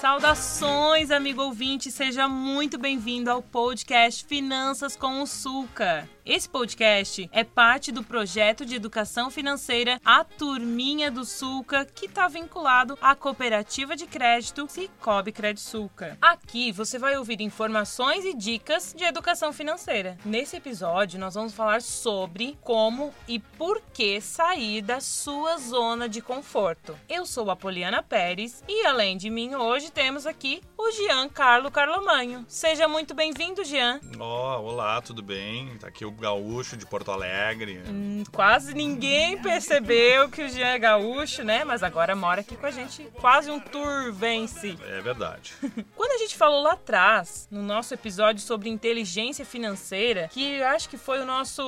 Saudações, amigo ouvinte, seja muito bem-vindo ao podcast Finanças com o Sulca. Esse podcast é parte do projeto de educação financeira A Turminha do Sulca, que está vinculado à cooperativa de crédito Cicobi Sulca. Aqui você vai ouvir informações e dicas de educação financeira. Nesse episódio, nós vamos falar sobre como e por que sair da sua zona de conforto. Eu sou a Poliana Pérez e, além de mim, hoje temos aqui o Jean Carlo Carlomanho. Seja muito bem-vindo, Jean. Oh, olá, tudo bem? Tá aqui o gaúcho de Porto Alegre. Hum, quase ninguém percebeu que o Jean é gaúcho, né? Mas agora mora aqui com a gente. Quase um tour vence. É verdade. Quando a gente falou lá atrás, no nosso episódio sobre inteligência financeira, que acho que foi o nosso.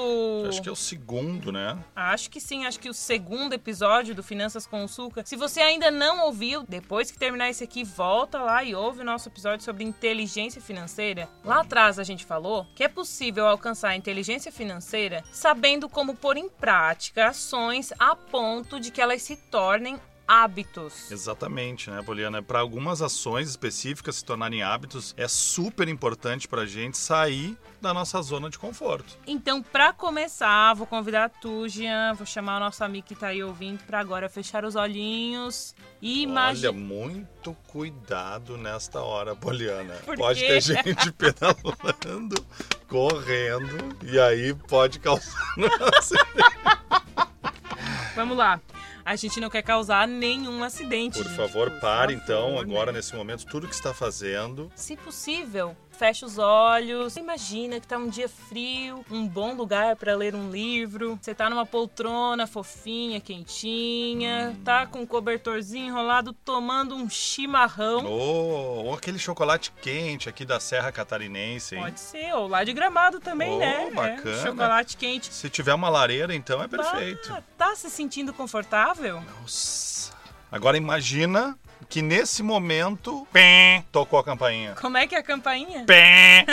Acho que é o segundo, né? Acho que sim, acho que o segundo episódio do Finanças com o Sulca. Se você ainda não ouviu, depois que terminar esse aqui, volta lá e ouve o nosso episódio sobre inteligência financeira. Lá atrás a gente falou que é possível alcançar a financeira sabendo como pôr em prática ações a ponto de que elas se tornem hábitos. Exatamente, né, Poliana? Para algumas ações específicas se tornarem hábitos, é super importante para a gente sair da nossa zona de conforto. Então, para começar, vou convidar tu, Jean, vou chamar o nosso amigo que está aí ouvindo para agora fechar os olhinhos e imaginar. Olha, muito cuidado nesta hora, Poliana. Pode ter gente pedalando, correndo e aí pode causar. Vamos lá. A gente não quer causar nenhum acidente. Por gente. favor, Por pare favor, então, né? agora nesse momento, tudo que está fazendo. Se possível, fecha os olhos. Imagina que tá um dia frio, um bom lugar para ler um livro. Você tá numa poltrona fofinha, quentinha, tá com um cobertorzinho enrolado tomando um chimarrão. Ou, ou aquele chocolate quente aqui da Serra Catarinense, hein? Pode ser, ou lá de gramado também, Oh, né? É, bacana. chocolate quente. Se tiver uma lareira, então é perfeito. Ah, tá se sentindo confortável? Nossa. Agora imagina que nesse momento, pé, tocou a campainha. Como é que é a campainha? Pé.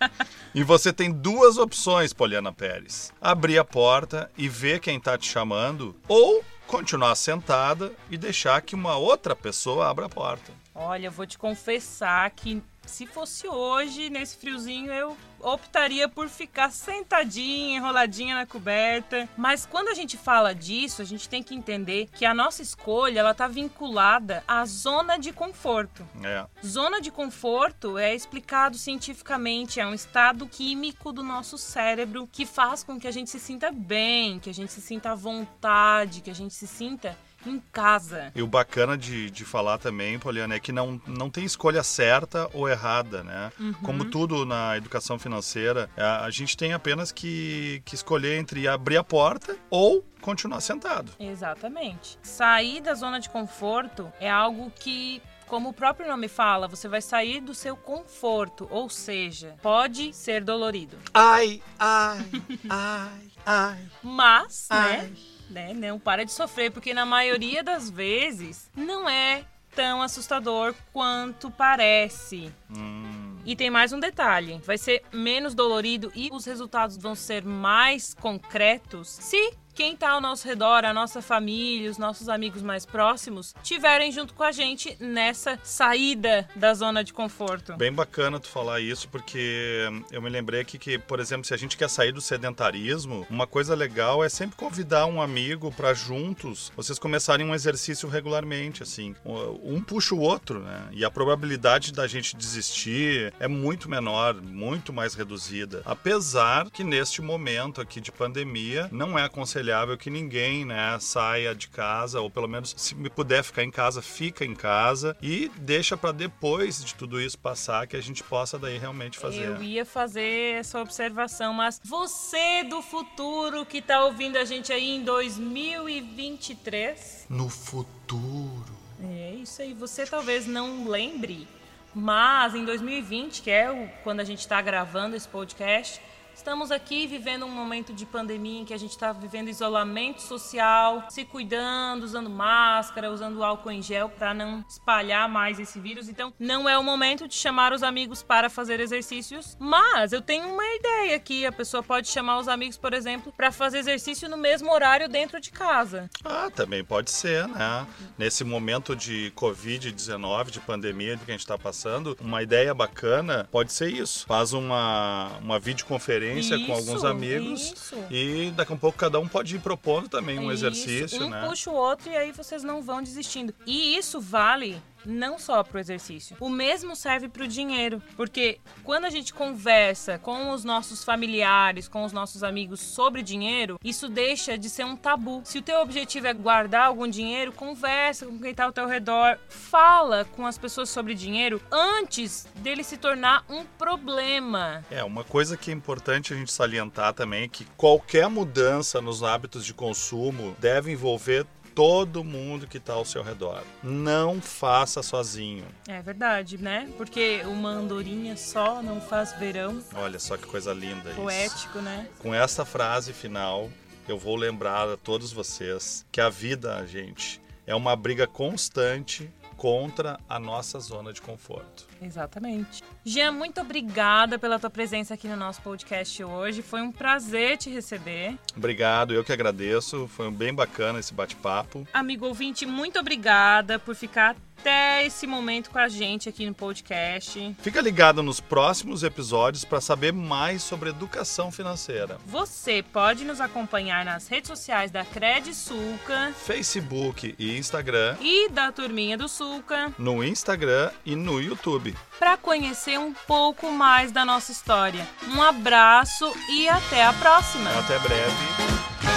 e você tem duas opções, Poliana Pérez: abrir a porta e ver quem tá te chamando, ou continuar sentada e deixar que uma outra pessoa abra a porta. Olha, eu vou te confessar que se fosse hoje, nesse friozinho, eu optaria por ficar sentadinha, enroladinha na coberta. Mas quando a gente fala disso, a gente tem que entender que a nossa escolha, ela tá vinculada à zona de conforto. É. Zona de conforto é explicado cientificamente, é um estado químico do nosso cérebro que faz com que a gente se sinta bem, que a gente se sinta à vontade, que a gente se sinta em casa. E o bacana de, de falar também, Poliana, é que não, não tem escolha certa ou errada, né? Como tudo na educação financeira, a, a gente tem apenas que, que escolher entre abrir a porta ou continuar sentado. Exatamente. Sair da zona de conforto é algo que como o próprio nome fala, você vai sair do seu conforto, ou seja, pode ser dolorido. Ai, ai, ai, ai. Mas, Ai. né, né, não para de sofrer, porque na maioria das vezes não é tão assustador quanto parece. Hum, E tem mais um detalhe: vai ser menos dolorido e os resultados vão ser mais concretos se quem tá ao nosso redor, a nossa família, os nossos amigos mais próximos, tiverem junto com a gente nessa saída da zona de conforto. Bem bacana tu falar isso, porque eu me lembrei aqui que, por exemplo, se a gente quer sair do sedentarismo, uma coisa legal é sempre convidar um amigo para juntos vocês começarem um exercício regularmente, assim. Um puxa o outro, né? E a probabilidade da gente desistir é muito menor, muito mais reduzida. Apesar que neste momento aqui de pandemia, não é aconselhável que ninguém, né, saia de casa, ou pelo menos se me puder ficar em casa, fica em casa e deixa para depois de tudo isso passar que a gente possa daí realmente fazer. Eu ia fazer essa observação, mas você do futuro que tá ouvindo a gente aí em 2023, No futuro. É isso aí. Você talvez não lembre, mas em 2020, que é o, quando a gente está gravando esse podcast, Estamos aqui vivendo um momento de pandemia em que a gente está vivendo isolamento social, se cuidando, usando máscara, usando álcool em gel para não espalhar mais esse vírus. Então, não é o momento de chamar os amigos para fazer exercícios, mas eu tenho uma ideia aqui. A pessoa pode chamar os amigos, por exemplo, para fazer exercício no mesmo horário dentro de casa. Ah, também pode ser, né? Nesse momento de Covid-19, de pandemia que a gente está passando, uma ideia bacana pode ser isso. Faz uma, uma videoconferência isso, com alguns amigos isso. e daqui a pouco cada um pode ir propondo também um isso. exercício, um né? puxa o outro e aí vocês não vão desistindo. E isso vale não só para o exercício. O mesmo serve para o dinheiro, porque quando a gente conversa com os nossos familiares, com os nossos amigos sobre dinheiro, isso deixa de ser um tabu. Se o teu objetivo é guardar algum dinheiro, conversa com quem está ao teu redor, fala com as pessoas sobre dinheiro antes dele se tornar um problema. É, uma coisa que é importante a gente salientar também é que qualquer mudança nos hábitos de consumo deve envolver todo mundo que está ao seu redor. Não faça sozinho. É verdade, né? Porque uma andorinha só não faz verão. Olha só que coisa linda isso. Poético, né? Com essa frase final, eu vou lembrar a todos vocês que a vida, gente, é uma briga constante contra a nossa zona de conforto. Exatamente. Jean, muito obrigada pela tua presença aqui no nosso podcast hoje. Foi um prazer te receber. Obrigado, eu que agradeço. Foi bem bacana esse bate-papo. Amigo ouvinte, muito obrigada por ficar até esse momento com a gente aqui no podcast. Fica ligado nos próximos episódios para saber mais sobre educação financeira. Você pode nos acompanhar nas redes sociais da Cred Sulca, Facebook e Instagram e da Turminha do Sulca, no Instagram e no YouTube. Para conhecer um pouco mais da nossa história. Um abraço e até a próxima. Até breve.